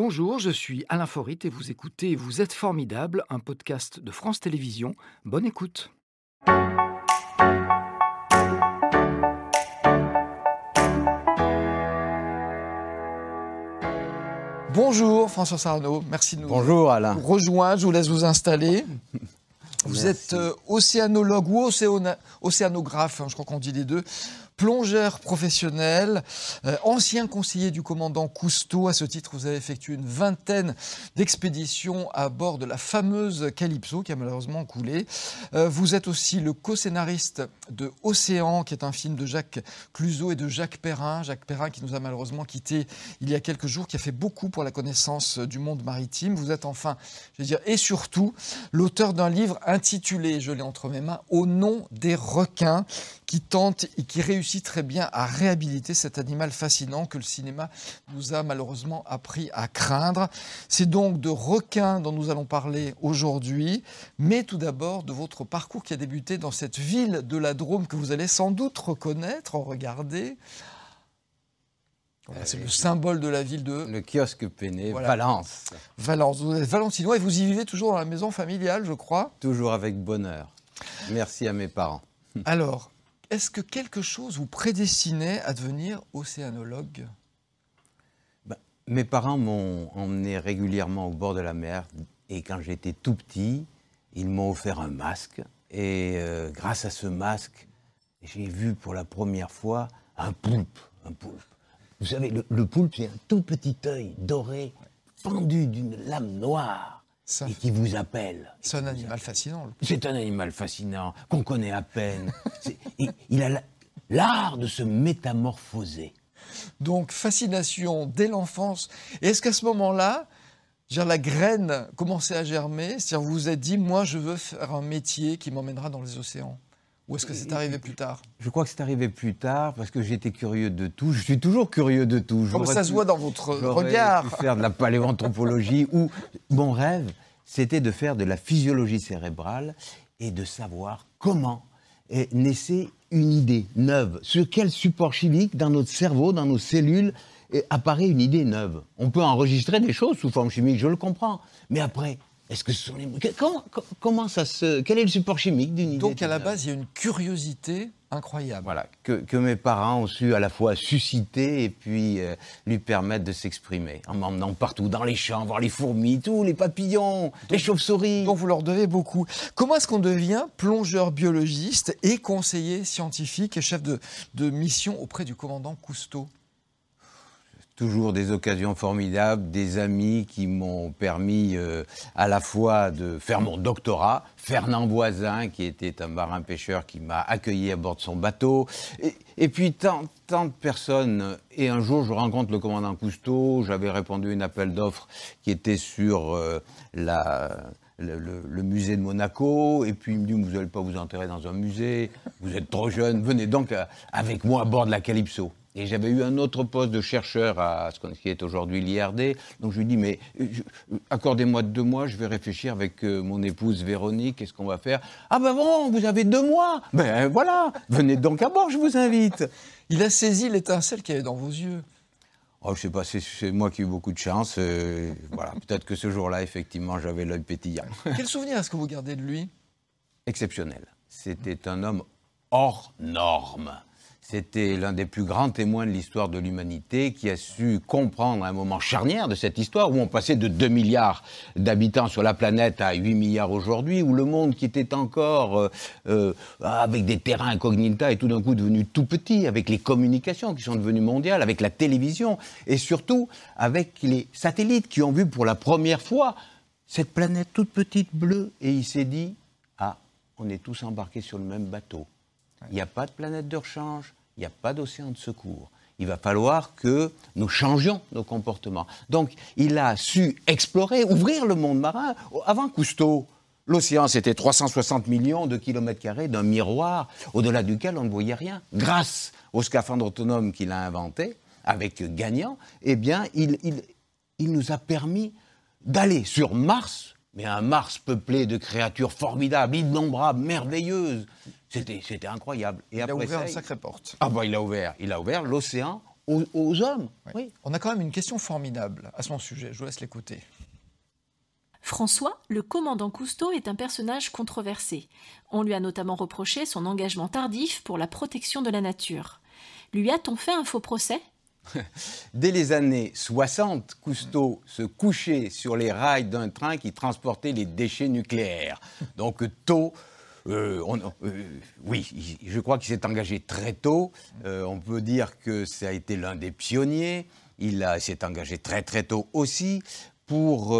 Bonjour, je suis Alain Forit et vous écoutez Vous êtes formidable, un podcast de France Télévisions. Bonne écoute. Bonjour François Sarno, merci de nous Bonjour Alain. rejoindre. Je vous laisse vous installer. Vous êtes euh, océanologue ou océana- océanographe, hein, je crois qu'on dit les deux, plongeur professionnel, euh, ancien conseiller du commandant Cousteau. À ce titre, vous avez effectué une vingtaine d'expéditions à bord de la fameuse Calypso qui a malheureusement coulé. Euh, vous êtes aussi le co-scénariste de Océan, qui est un film de Jacques Cluzot et de Jacques Perrin. Jacques Perrin qui nous a malheureusement quittés il y a quelques jours, qui a fait beaucoup pour la connaissance du monde maritime. Vous êtes enfin, je veux dire, et surtout, l'auteur d'un livre intitulé, je l'ai entre mes mains, Au nom des requins, qui tente et qui réussit très bien à réhabiliter cet animal fascinant que le cinéma nous a malheureusement appris à craindre. C'est donc de requins dont nous allons parler aujourd'hui, mais tout d'abord de votre parcours qui a débuté dans cette ville de la Drôme que vous allez sans doute reconnaître, regardez. Voilà, C'est le symbole de la ville de Le kiosque peiné, Voilà. Valence. Valence. Vous êtes valentinois et vous y vivez toujours dans la maison familiale, je crois. Toujours avec bonheur. Merci à mes parents. Alors, est-ce que quelque chose vous prédestinait à devenir océanologue? Ben, mes parents m'ont emmené régulièrement au bord de la mer et quand j'étais tout petit, ils m'ont offert un masque. Et euh, grâce à ce masque, j'ai vu pour la première fois un poulpe. Un poulpe. Vous savez, le, le poulpe, c'est un tout petit œil doré, fendu d'une lame noire, Ça, et qui vous appelle. C'est un animal fascinant. C'est un animal fascinant, qu'on connaît à peine. Il, il a la- l'art de se métamorphoser. Donc, fascination dès l'enfance. Et est-ce qu'à ce moment-là, veux dire, la graine commençait à germer? C'est-à-dire, vous vous êtes dit, moi, je veux faire un métier qui m'emmènera dans les océans Ou est-ce que c'est arrivé plus tard? Je crois que c'est arrivé plus tard parce que j'étais curieux de tout. Je suis toujours curieux de tout. Comme ça se voit dans votre regard. pu faire de la paléoanthropologie ou mon rêve, c'était de faire de la physiologie cérébrale et de savoir comment est naissait une idée neuve. Sur quel support chimique dans notre cerveau, dans nos cellules, eh, apparaît une idée neuve? On peut enregistrer des choses sous forme chimique, je le comprends. Mais après, est-ce que ce sont les... Comment, co- comment ça se... Quel est le support chimique d'une idée Donc, à la base, il y a une curiosité incroyable. voilà, que, que mes parents ont su à la fois susciter et puis euh, lui permettre de s'exprimer, en m'emmenant partout, dans les champs, voir les fourmis, tous les papillons, les chauves-souris. dont vous leur devez beaucoup. Comment est-ce qu'on devient plongeur biologiste et conseiller scientifique et chef de, de mission auprès du commandant Cousteau? Toujours des occasions formidables, des amis qui m'ont permis euh, à la fois de faire mon doctorat. Fernand Voisin, qui était un marin-pêcheur qui m'a accueilli à bord de son bateau. Et, puis tant, tant de personnes. Et un jour, je rencontre le commandant Cousteau. J'avais répondu à un appel d'offres qui était sur euh, la, le, le- le musée de Monaco. Et puis il me dit, vous n'allez pas vous enterrer dans un musée. Vous êtes trop jeune. Venez donc euh, avec moi à bord de la Calypso. Et j'avais eu un autre poste de chercheur à ce qu'on- qui est aujourd'hui l'IRD. Donc je lui dis, mais euh, euh, accordez-moi deux mois, je vais réfléchir avec euh, mon épouse Véronique, qu'est-ce qu'on va faire? Ah ben bon, vous avez deux mois Ben voilà, venez donc à bord, je vous invite. Il a saisi l'étincelle qu'il y avait dans vos yeux. Oh, je sais pas, c'est- c'est moi qui ai eu beaucoup de chance. euh, voilà, peut-être que ce jour-là, effectivement, j'avais l'œil pétillant. Quel souvenir est-ce que vous gardez de lui? Exceptionnel. C'était un homme hors norme. C'était l'un des plus grands témoins de l'histoire de l'humanité qui a su comprendre un moment charnière de cette histoire où on passait de 2 milliards d'habitants sur la planète à 8 milliards aujourd'hui, où le monde qui était encore euh, euh, avec des terrains incognita est tout d'un coup devenu tout petit, avec les communications qui sont devenues mondiales, avec la télévision et surtout avec les satellites qui ont vu pour la première fois cette planète toute petite bleue et il s'est dit ah on est tous embarqués sur le même bateau. Il n'y a pas de planète de rechange, il n'y a pas d'océan de secours. Il va falloir que nous changions nos comportements. Donc, il a su explorer, ouvrir le monde marin. Avant Cousteau, l'océan, c'était 360 millions de kilomètres carrés d'un miroir au-delà duquel on ne voyait rien. Grâce au scaphandre autonome qu'il a inventé, avec Gagnant, eh bien, il, il- il nous a permis d'aller sur Mars, mais un Mars peuplé de créatures formidables, innombrables, merveilleuses. C'était, c'était incroyable. Et Il a ouvert ça, une il- sacrée porte. Ah bah il a ouvert, il a ouvert l'océan aux, hommes. Oui. On a quand même une question formidable à son sujet. Je vous laisse l'écouter. François, le commandant Cousteau, est un personnage controversé. On lui a notamment reproché son engagement tardif pour la protection de la nature. Lui a-t-on fait un faux procès? Dès les années 60, Cousteau se couchait sur les rails d'un train qui transportait les déchets nucléaires. Donc tôt, euh, euh, oui, je crois qu'il s'est engagé très tôt. Euh, on peut dire que ça a été l'un des pionniers. Il s'est engagé très très tôt aussi pour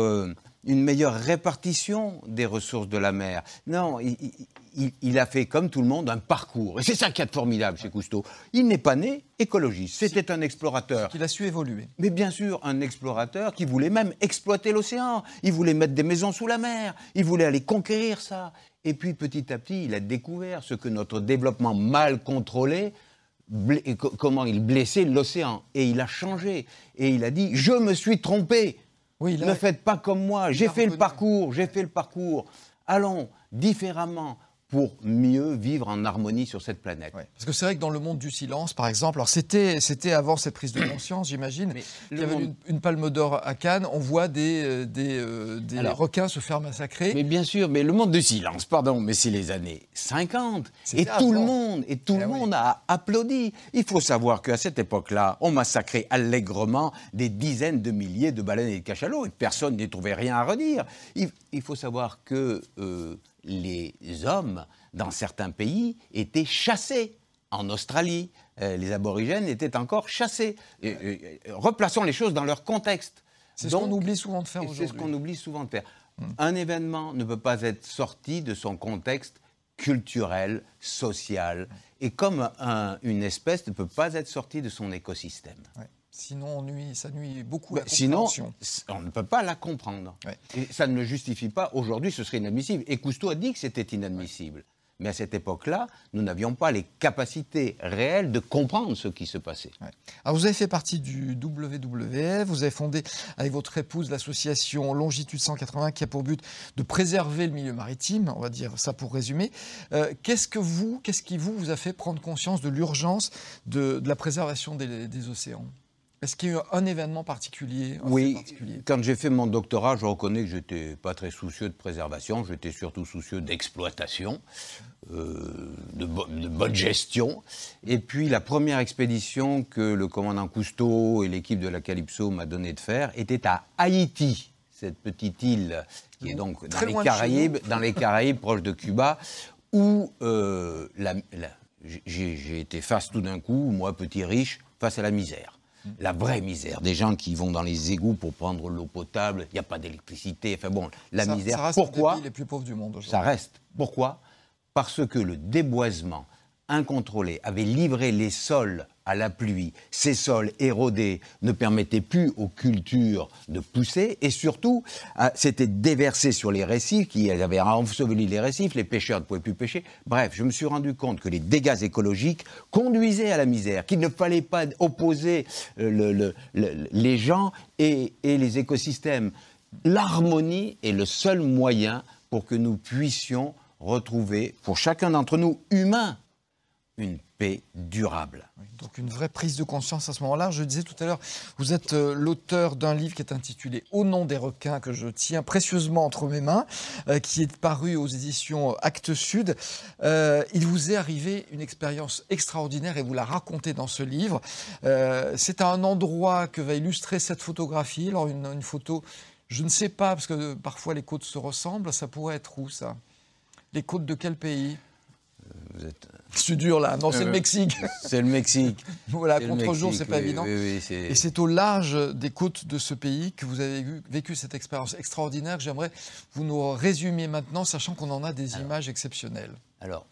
une meilleure répartition des ressources de la mer. Non, il, a fait comme tout le monde un parcours. Et c'est ça qui est formidable chez Cousteau. Il n'est pas né écologiste, c'était un explorateur. Il a su évoluer. Mais bien sûr, un explorateur qui voulait même exploiter l'océan. Il voulait mettre des maisons sous la mer. Il voulait aller conquérir ça. Et puis petit à petit, il a découvert ce que notre développement mal contrôlé comment il blessait l'océan. Et il a changé. Et il a dit, je me suis trompé. Oui, ne faites pas comme moi. J'ai fait le parcours, j'ai fait le parcours. Allons différemment pour mieux vivre en harmonie sur cette planète. Parce que c'est vrai que dans le monde du silence, par exemple, alors c'était, c'était avant cette prise de conscience, j'imagine, il y avait une, palme d'or à Cannes, on voit des, euh, des, euh, des requins se faire massacrer. Mais bien sûr, mais le monde du silence, pardon, mais c'est les années 50, et tout le monde, et tout le eh monde a applaudi. Il faut savoir qu'à cette époque-là, on massacrait allègrement des dizaines de milliers de baleines et de cachalots, et personne n'y trouvait rien à redire. Il, faut savoir que... Euh, les hommes, dans certains pays, étaient chassés. En Australie, euh, les aborigènes étaient encore chassés. replaçons les choses dans leur contexte. C'est ce qu'on oublie souvent de faire aujourd'hui. C'est ce qu'on oublie souvent de faire. Hmm. Un événement ne peut pas être sorti de son contexte culturel, social, et comme une espèce ne peut pas être sortie de son écosystème. Sinon, on nuit, ça nuit beaucoup à la Sinon, on ne peut pas la comprendre. Et ça ne le justifie pas. Aujourd'hui, ce serait inadmissible. Et Cousteau a dit que c'était inadmissible. Mais à cette époque-là, nous n'avions pas les capacités réelles de comprendre ce qui se passait. Alors vous avez fait partie du WWF, vous avez fondé avec votre épouse l'association Longitude 180 qui a pour but de préserver le milieu maritime, on va dire ça pour résumer. Euh, qu'est-ce que vous, qu'est-ce qui vous, vous a fait prendre conscience de l'urgence de, la préservation des océans? Est-ce qu'il y a eu un événement particulier Oui, quand j'ai fait mon doctorat, je reconnais que je n'étais pas très soucieux de préservation, j'étais surtout soucieux d'exploitation, euh, de, bonne gestion. Et puis la première expédition que le commandant Cousteau et l'équipe de la Calypso m'a donné de faire était à Haïti, cette petite île qui est donc dans les Caraïbes, dans les Caraïbes, proche de Cuba, où euh, j'ai été face tout d'un coup, moi petit riche, face à la misère la vraie misère, des gens qui vont dans les égouts pour prendre l'eau potable, il n'y a pas d'électricité, enfin bon, la misère. Ça reste Pourquoi les plus pauvres du monde Ça reste. Pourquoi? Parce que le déboisement incontrôlé avait livré les sols à la pluie, ces sols érodés ne permettaient plus aux cultures de pousser et surtout c'était déversé sur les récifs qui avaient enseveli les récifs, les pêcheurs ne pouvaient plus pêcher. Bref, je me suis rendu compte que les dégâts écologiques conduisaient à la misère, qu'il ne fallait pas opposer euh, les gens et les écosystèmes. L'harmonie est le seul moyen pour que nous puissions retrouver, pour chacun d'entre nous, humains, une paix durable. donc une vraie prise de conscience à ce moment-là. Je disais tout à l'heure, vous êtes euh, l'auteur d'un livre qui est intitulé Au nom des requins, que je tiens précieusement entre mes mains, euh, qui est paru aux éditions Actes Sud. Euh, il vous est arrivé une expérience extraordinaire et vous la racontez dans ce livre. C'est un endroit que va illustrer cette photographie. Alors une photo, je ne sais pas, parce que parfois les côtes se ressemblent, ça pourrait être où ça? Les côtes de quel pays? Vous êtes c'est dur là. Non, c'est le euh, Mexique. C'est le Mexique. voilà, contre-jour, c'est pas évident. et c'est au large des côtes de ce pays que vous avez vécu cette expérience extraordinaire j'aimerais vous nous résumiez maintenant, sachant qu'on en a des images exceptionnelles. Alors,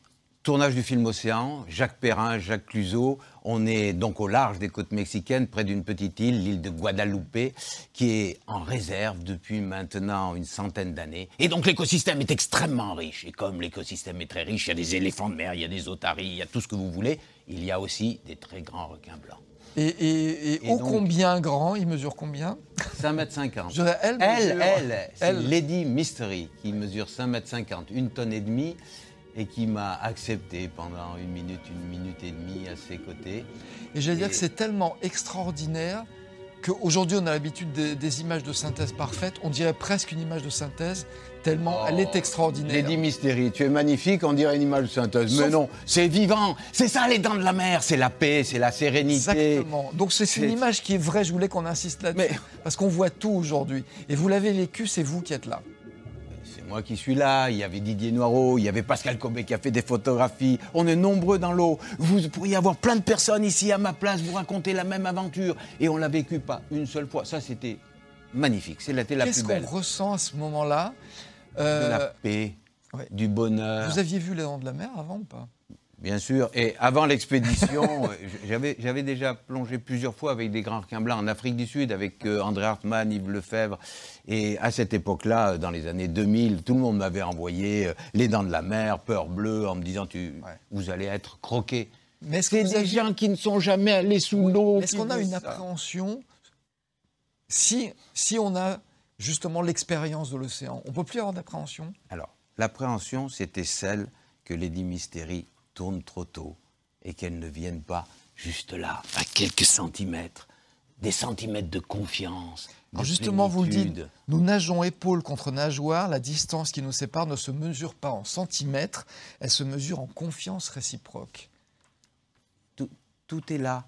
Tournage du film Océan, Jacques Perrin, Jacques Cluzot. On est donc au large des côtes mexicaines, près d'une petite île, l'île de Guadalupe, qui est en réserve depuis maintenant une centaine d'années. Et donc l'écosystème est extrêmement riche. Et comme l'écosystème est très riche, il y a des éléphants de mer, il y a des otaries, il y a tout ce que vous voulez. Il y a aussi des très grands requins blancs. Et, et, combien grand? Il mesure combien? 5,50 m. Elle, elle, elle, c'est Lady Mystery qui mesure 5,50 m, une tonne et demie. Et qui m'a accepté pendant une minute, une minute et demie à ses côtés. Et j'allais dire que c'est tellement extraordinaire qu'aujourd'hui on a l'habitude des, images de synthèse parfaites, on dirait presque une image de synthèse, tellement elle est oh, extraordinaire. Lady Mystery, tu es magnifique, on dirait une image de synthèse. Mais non, c'est vivant, c'est ça les dents de la mer, c'est la paix, c'est la sérénité. Exactement. Donc c'est une image qui est vraie, je voulais qu'on insiste là-dessus, parce qu'on voit tout aujourd'hui. Et vous l'avez vécu, c'est vous qui êtes là moi qui suis là, il y avait Didier Noireau, il y avait Pascal Cobé qui a fait des photographies. On est nombreux dans l'eau. Vous pourriez avoir plein de personnes ici à ma place, vous raconter la même aventure. Et on l'a vécu pas une seule fois. Ça, c'était magnifique. C'est la plus belle. Qu'est-ce qu'on ressent à ce moment-là? De la euh, paix, du bonheur. Vous aviez vu les dents de la mer avant ou pas? Bien sûr. Et avant l'expédition, j'avais déjà plongé plusieurs fois avec des grands requins blancs en Afrique du Sud, avec euh, André Hartmann, Yves Lefebvre. Et à cette époque-là, dans les années 2000, tout le monde m'avait envoyé euh, Les Dents de la Mer, Peur Bleue, en me disant tu, Vous allez être croqué. Mais c'est des gens qui ne sont jamais allés sous l'eau. Est-ce qu'on a une appréhension si, si on a justement l'expérience de l'océan On ne peut plus avoir d'appréhension? Alors, l'appréhension, c'était celle que Lady Mystery tourne trop tôt et qu'elles ne viennent pas juste là, à quelques centimètres, des centimètres de confiance. Justement, vous le dites, nous nageons épaule contre nageoire, la distance qui nous sépare ne se mesure pas en centimètres, elle se mesure en confiance réciproque. Tout, est là.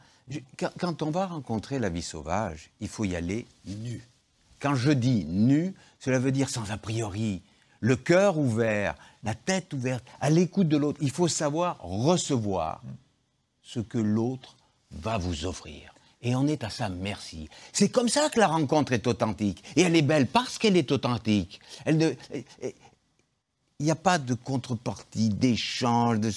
quand, on va rencontrer la vie sauvage, il faut y aller nu. Quand je dis nu, cela veut dire sans a priori, le cœur ouvert, la tête ouverte, à l'écoute de l'autre. Il faut savoir recevoir ce que l'autre va vous offrir. Et on est à sa merci. C'est comme ça que la rencontre est authentique. Et elle est belle parce qu'elle est authentique. Elle il n'y a pas de contrepartie, d'échange, de,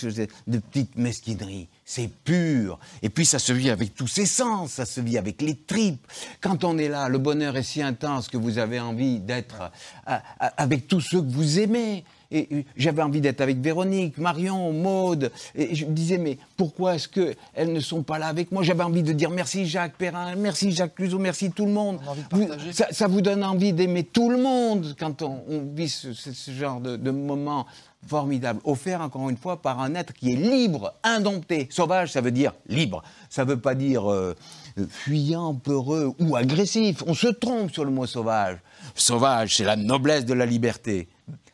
de petites mesquineries. C'est pur. Et puis ça se vit avec tous ses sens, ça se vit avec les tripes. Quand on est là, le bonheur est si intense que vous avez envie d'être avec tous ceux que vous aimez. Et j'avais envie d'être avec Véronique, Marion, Maude. Et je me disais, mais pourquoi est-ce qu'elles ne sont pas là avec moi? J'avais envie de dire merci Jacques Perrin, merci Jacques Cluzot, merci tout le monde. ça, vous donne envie d'aimer tout le monde quand on, vit ce, genre de, de moment formidable, offert encore une fois par un être qui est libre, indompté. Sauvage, ça veut dire libre. Ça ne veut pas dire euh, fuyant, peureux ou agressif. On se trompe sur le mot sauvage. Sauvage, c'est la noblesse de la liberté.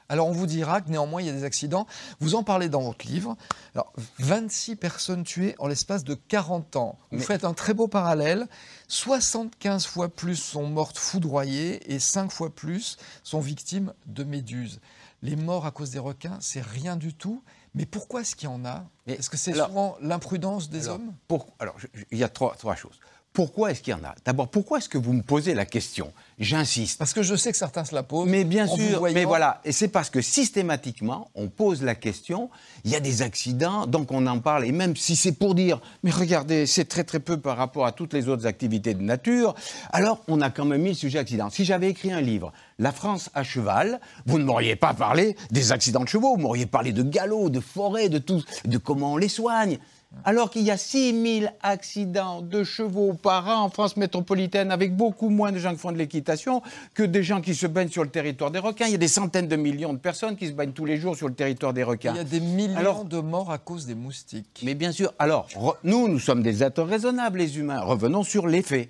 Alors on vous dira que néanmoins il y a des accidents. Vous en parlez dans votre livre. Alors 26 personnes tuées en l'espace de 40 ans. Vous faites un très beau parallèle. 75 fois plus sont mortes foudroyées et 5 fois plus sont victimes de méduses. Les morts à cause des requins, c'est rien du tout. Mais pourquoi est-ce qu'il y en a? Est-ce que c'est souvent l'imprudence des hommes? Alors, il y a trois choses. Pourquoi est-ce qu'il y en a? D'abord, pourquoi est-ce que vous me posez la question? J'insiste. Parce que je sais que certains se la posent. Mais bien sûr, mais voilà. Et c'est parce que systématiquement, on pose la question, il y a des accidents, donc on en parle. Et même si c'est pour dire, mais regardez, c'est très très peu par rapport à toutes les autres activités de nature, alors on a quand même mis le sujet accident. Si j'avais écrit un livre, La France à cheval, vous ne m'auriez pas parlé des accidents de chevaux, vous m'auriez parlé de galops, de forêts, de tout, de comment on les soigne alors qu'il y a 6000 accidents de chevaux par an en France métropolitaine, avec beaucoup moins de gens qui font de l'équitation que des gens qui se baignent sur le territoire des requins. Il y a des centaines de millions de personnes qui se baignent tous les jours sur le territoire des requins. Il y a des millions de morts à cause des moustiques. Mais bien sûr. Alors, nous, nous sommes des êtres raisonnables, les humains. Revenons sur les faits.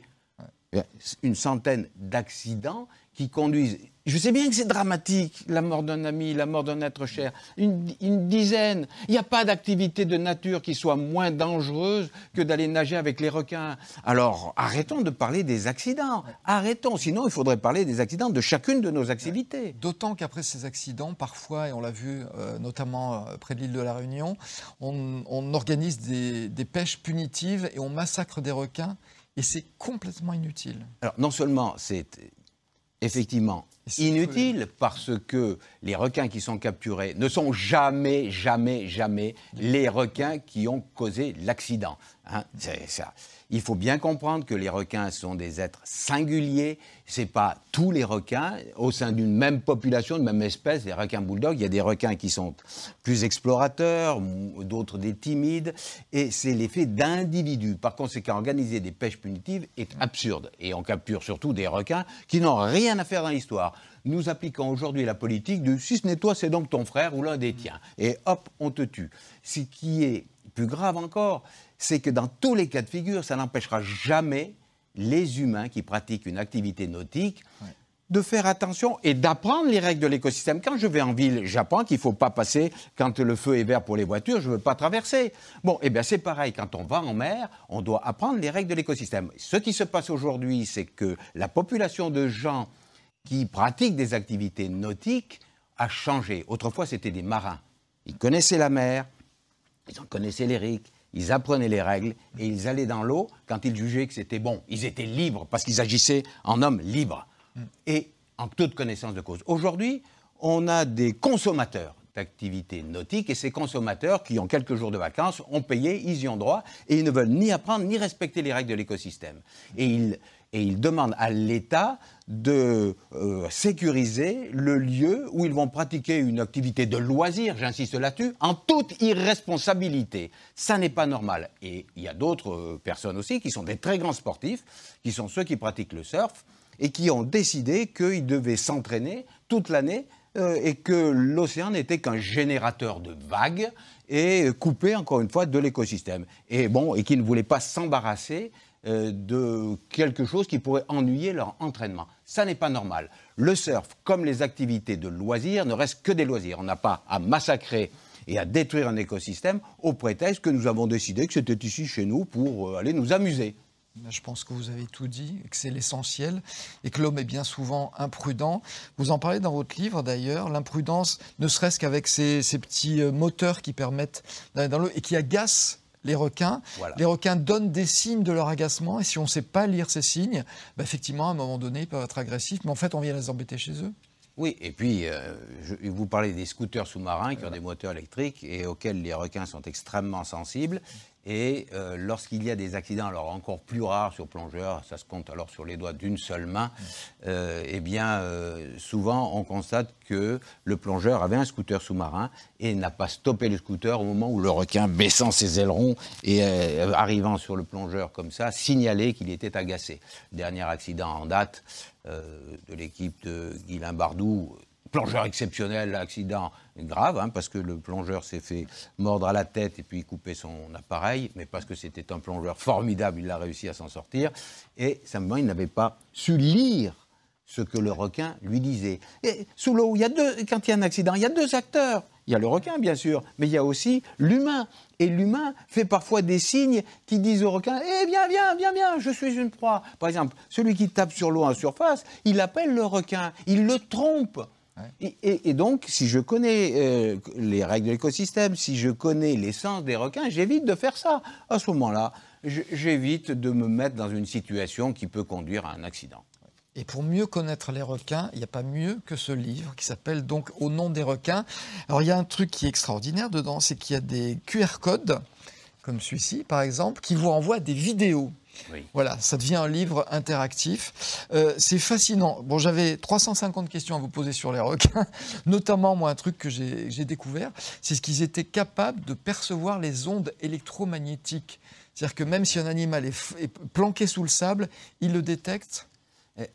Une centaine d'accidents qui conduisent je sais bien que c'est dramatique, la mort d'un ami, la mort d'un être cher. Une, dizaine. Il n'y a pas d'activité de nature qui soit moins dangereuse que d'aller nager avec les requins. Alors, arrêtons de parler des accidents. Arrêtons. Sinon, il faudrait parler des accidents de chacune de nos activités. D'autant qu'après ces accidents, parfois, et on l'a vu euh, notamment euh, près de l'île de la Réunion, on, organise des, des pêches punitives et on massacre des requins. Et c'est complètement inutile. Alors, non seulement c'est effectivement inutile parce que les requins qui sont capturés ne sont jamais, jamais, jamais les requins qui ont causé l'accident. Hein, ça. Il faut bien comprendre que les requins sont des êtres singuliers. Ce n'est pas tous les requins au sein d'une même population, de même espèce. Les requins bulldogs, il y a des requins qui sont plus explorateurs, d'autres des timides. Et c'est l'effet d'individus. Par conséquent, organiser des pêches punitives est absurde. Et on capture surtout des requins qui n'ont rien à faire dans l'histoire nous appliquons aujourd'hui la politique de si ce n'est toi, c'est donc ton frère ou l'un des tiens. Et hop, on te tue. Ce qui est plus grave encore, c'est que dans tous les cas de figure, ça n'empêchera jamais les humains qui pratiquent une activité nautique de faire attention et d'apprendre les règles de l'écosystème. Quand je vais en ville, j'apprends qu'il ne faut pas passer quand le feu est vert pour les voitures, je ne veux pas traverser. Bon, eh bien c'est pareil, quand on va en mer, on doit apprendre les règles de l'écosystème. Ce qui se passe aujourd'hui, c'est que la population de gens qui pratiquent des activités nautiques a changé. Autrefois, c'était des marins. Ils connaissaient la mer, ils en connaissaient les riques, ils apprenaient les règles et ils allaient dans l'eau quand ils jugeaient que c'était bon. Ils étaient libres parce qu'ils agissaient en hommes libres et en toute connaissance de cause. Aujourd'hui, on a des consommateurs d'activités nautiques et ces consommateurs qui ont quelques jours de vacances ont payé, ils y ont droit et ils ne veulent ni apprendre ni respecter les règles de l'écosystème. Et ils, et ils demandent à l'État de euh, sécuriser le lieu où ils vont pratiquer une activité de loisir, j'insiste là-dessus, en toute irresponsabilité. Ça n'est pas normal. Et il y a d'autres euh, personnes aussi qui sont des très grands sportifs, qui sont ceux qui pratiquent le surf, et qui ont décidé qu'ils devaient s'entraîner toute l'année euh, et que l'océan n'était qu'un générateur de vagues et coupé encore une fois de l'écosystème. Et bon, et qui ne voulaient pas s'embarrasser euh, de quelque chose qui pourrait ennuyer leur entraînement. Ça n'est pas normal. Le surf, comme les activités de loisirs, ne reste que des loisirs. On n'a pas à massacrer et à détruire un écosystème au prétexte que nous avons décidé que c'était ici chez nous pour euh, aller nous amuser. Je pense que vous avez tout dit, que c'est l'essentiel, et que l'homme est bien souvent imprudent. Vous en parlez dans votre livre d'ailleurs, l'imprudence, ne serait-ce qu'avec ces, ces, petits euh, moteurs qui permettent d'aller dans l'eau et qui agacent les requins. Les requins donnent des signes de leur agacement, et si on ne sait pas lire ces signes, bah, effectivement, à un moment donné, ils peuvent être agressifs, mais en fait, on vient les embêter chez eux. Oui, et puis, euh, vous parlez des scooters sous-marins qui ont des moteurs électriques et auxquels les requins sont extrêmement sensibles. Et euh, lorsqu'il y a des accidents, alors encore plus rares sur plongeurs, ça se compte alors sur les doigts d'une seule main, euh, eh bien, euh, souvent on constate que le plongeur avait un scooter sous-marin et n'a pas stoppé le scooter au moment où le requin, baissant ses ailerons et arrivant sur le plongeur comme ça, signalait qu'il était agacé. Dernier accident en date de l'équipe de Guilain Bardou, plongeur exceptionnel, accident grave, hein, parce que le plongeur s'est fait mordre à la tête et puis couper son appareil, mais parce que c'était un plongeur formidable, il a réussi à s'en sortir. Et simplement, il n'avait pas su lire ce que le requin lui disait. Et sous l'eau, il y a deux, quand il y a un accident, il y a deux acteurs. Il y a le requin, bien sûr, mais il y a aussi l'humain. Et l'humain fait parfois des signes qui disent au requin Eh, viens, viens, viens, viens, je suis une proie. Par exemple, celui qui tape sur l'eau en surface, il appelle le requin, il le trompe. Et, donc, si je connais euh, les règles de l'écosystème, si je connais l'essence des requins, j'évite de faire ça. À ce moment-là, j'évite de me mettre dans une situation qui peut conduire à un accident. Et pour mieux connaître les requins, il n'y a pas mieux que ce livre qui s'appelle donc Au nom des requins. Alors il y a un truc qui est extraordinaire dedans, c'est qu'il y a des QR codes, comme celui-ci par exemple, qui vous envoient des vidéos. Voilà, ça devient un livre interactif. Euh, c'est fascinant. Bon, j'avais 350 questions à vous poser sur les requins, notamment, moi, un truc que j'ai découvert, c'est ce qu'ils étaient capables de percevoir les ondes électromagnétiques. C'est-à-dire que même si un animal est planqué sous le sable, il le détecte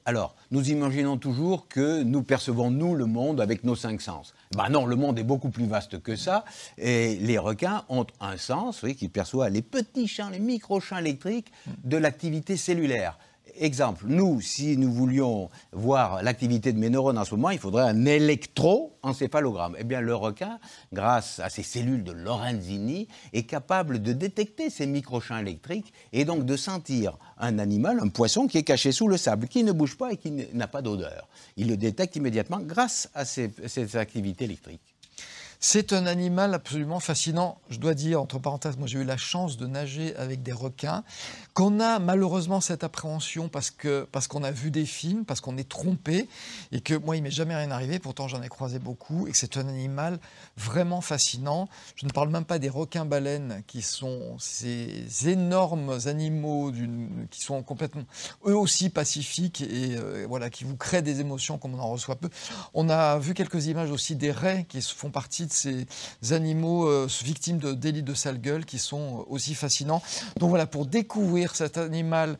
alors, nous imaginons toujours que nous percevons, nous, le monde avec nos cinq sens. Ben non, le monde est beaucoup plus vaste que ça. Et les requins ont un sens, oui, qui perçoit les petits champs, les micro-champs électriques de l'activité cellulaire. Exemple, nous, si nous voulions voir l'activité de mes neurones en ce moment, il faudrait un électroencéphalogramme. Eh bien, le requin, grâce à ses cellules de Lorenzini, est capable de détecter ces microchamps électriques et donc de sentir un animal, un poisson qui est caché sous le sable, qui ne bouge pas et qui n'a pas d'odeur. Il le détecte immédiatement grâce à ces activités électriques. C'est un animal absolument fascinant. Je dois dire, entre parenthèses, moi j'ai eu la chance de nager avec des requins, qu'on a malheureusement cette appréhension parce qu'on parce qu'on a vu des films, parce qu'on est trompé, et que moi il m'est jamais rien arrivé, pourtant j'en ai croisé beaucoup, et que c'est un animal vraiment fascinant. Je ne parle même pas des requins-baleines, qui sont ces énormes animaux qui sont complètement, eux aussi pacifiques, et euh, voilà, qui vous créent des émotions comme on en reçoit peu. On a vu quelques images aussi des raies qui font partie de ces animaux euh, victimes de délits de sale gueule qui sont aussi fascinants. Donc voilà, pour découvrir cet animal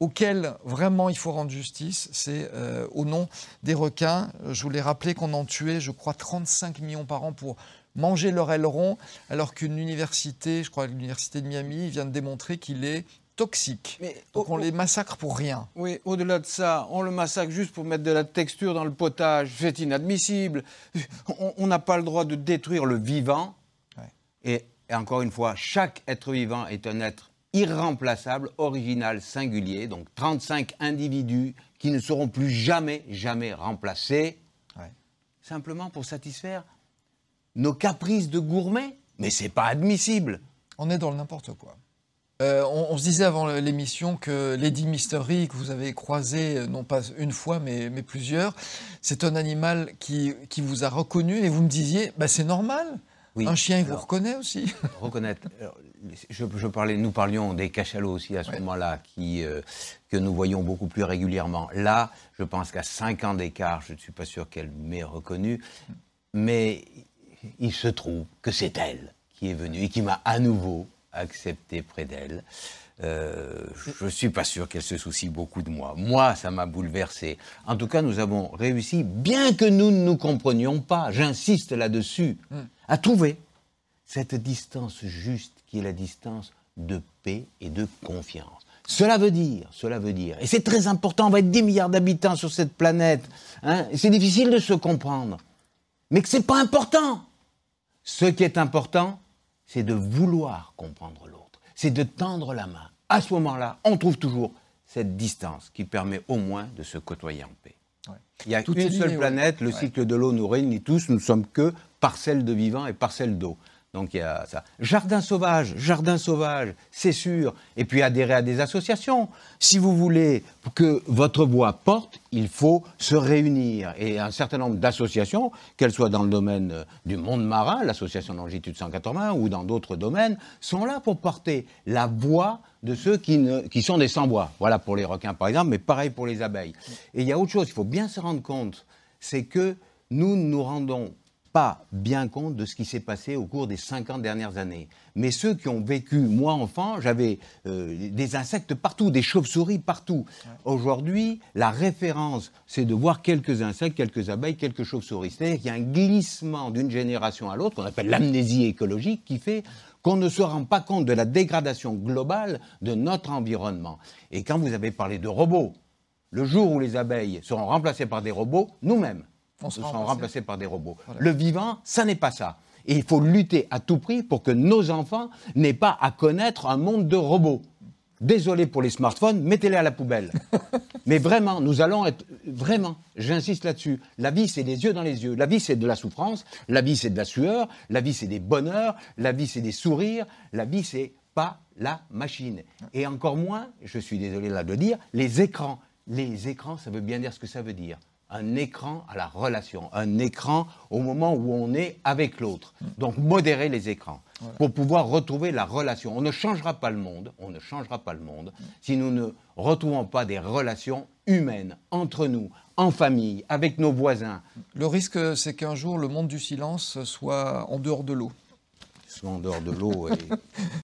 auquel vraiment il faut rendre justice, c'est euh, au nom des requins. Je voulais rappeler qu'on en tuait, je crois, 35 millions par an pour manger leur aileron, alors qu'une université, je crois l'université de Miami, vient de démontrer qu'il est toxique. Mais Donc on les massacre pour rien. Oui, au-delà de ça, on le massacre juste pour mettre de la texture dans le potage. C'est inadmissible. On n'a pas le droit de détruire le vivant. Et, et, encore une fois, chaque être vivant est un être irremplaçable, original, singulier. Donc 35 individus qui ne seront plus jamais, jamais remplacés. Simplement pour satisfaire nos caprices de gourmet. Mais c'est pas admissible. On est dans le n'importe quoi. Euh, on, se disait avant l'émission que Lady Mystery, que vous avez croisé euh, non pas une fois mais, plusieurs, c'est un animal qui, vous a reconnu et vous me disiez, bah, c'est normal. Un chien, il vous reconnaît aussi. Reconnaître. Je, parlais, nous parlions des cachalots aussi à ce moment-là, euh, que nous voyons beaucoup plus régulièrement. Là, je pense qu'à 5 ans d'écart, je ne suis pas sûr qu'elle m'ait reconnu, mais il se trouve que c'est elle qui est venue et qui m'a à nouveau accepté près d'elle. Euh, je ne suis pas sûr qu'elle se soucie beaucoup de moi. Moi, ça m'a bouleversé. En tout cas, nous avons réussi, bien que nous ne nous comprenions pas, j'insiste là-dessus, hmm. à trouver cette distance juste qui est la distance de paix et de confiance. Cela veut dire, cela veut dire, et c'est très important, on va être 10 milliards d'habitants sur cette planète, hein, c'est difficile de se comprendre, mais que ce n'est pas important. Ce qui est important, c'est de vouloir comprendre l'autre, c'est de tendre la main. À ce moment-là, on trouve toujours cette distance qui permet au moins de se côtoyer en paix. Il y a une seule planète, le cycle de l'eau nous réunit tous, nous ne sommes que parcelles de vivants et parcelles d'eau. Donc il y a ça. Jardin sauvage, jardin sauvage, c'est sûr. Et puis adhérer à des associations. Si vous voulez que votre voix porte, il faut se réunir. Et un certain nombre d'associations, qu'elles soient dans le domaine euh, du monde marin, l'association Longitude 180, ou dans d'autres domaines, sont là pour porter la voix de ceux qui, ne, qui sont des sans-voix. Voilà pour les requins par exemple, mais pareil pour les abeilles. Et il y a autre chose, il faut bien se rendre compte, c'est que nous nous rendons pas bien compte de ce qui s'est passé au cours des 50 dernières années. Mais ceux qui ont vécu, moi enfant, j'avais euh, des insectes partout, des chauves-souris partout. Aujourd'hui, la référence, c'est de voir quelques insectes, quelques abeilles, quelques chauves-souris. C'est-à-dire qu'il y a un glissement d'une génération à l'autre, qu'on appelle l'amnésie écologique, qui fait qu'on ne se rend pas compte de la dégradation globale de notre environnement. Et quand vous avez parlé de robots, le jour où les abeilles seront remplacées par des robots, nous-mêmes, on se sont remplacés par des robots. Le vivant, ça n'est pas ça. Et il faut lutter à tout prix pour que nos enfants n'aient pas à connaître un monde de robots. Désolé pour les smartphones, mettez-les à la poubelle. Mais vraiment, nous allons être. Vraiment, j'insiste là-dessus. La vie, c'est les yeux dans les yeux. La vie, c'est de la souffrance. La vie, c'est de la sueur. La vie, c'est des bonheurs. La vie, c'est des sourires. La vie, c'est pas la machine. Et encore moins, je suis désolé là de le dire, les écrans. Les écrans, ça veut bien dire ce que ça veut dire un écran à la relation, un écran au moment où on est avec l'autre. Donc modérer les écrans pour pouvoir retrouver la relation. On ne changera pas le monde, on ne changera pas le monde si nous ne retrouvons pas des relations humaines entre nous, en famille, avec nos voisins. Le risque, c'est qu'un jour le monde du silence soit en dehors de l'eau. Soit en dehors de l'eau.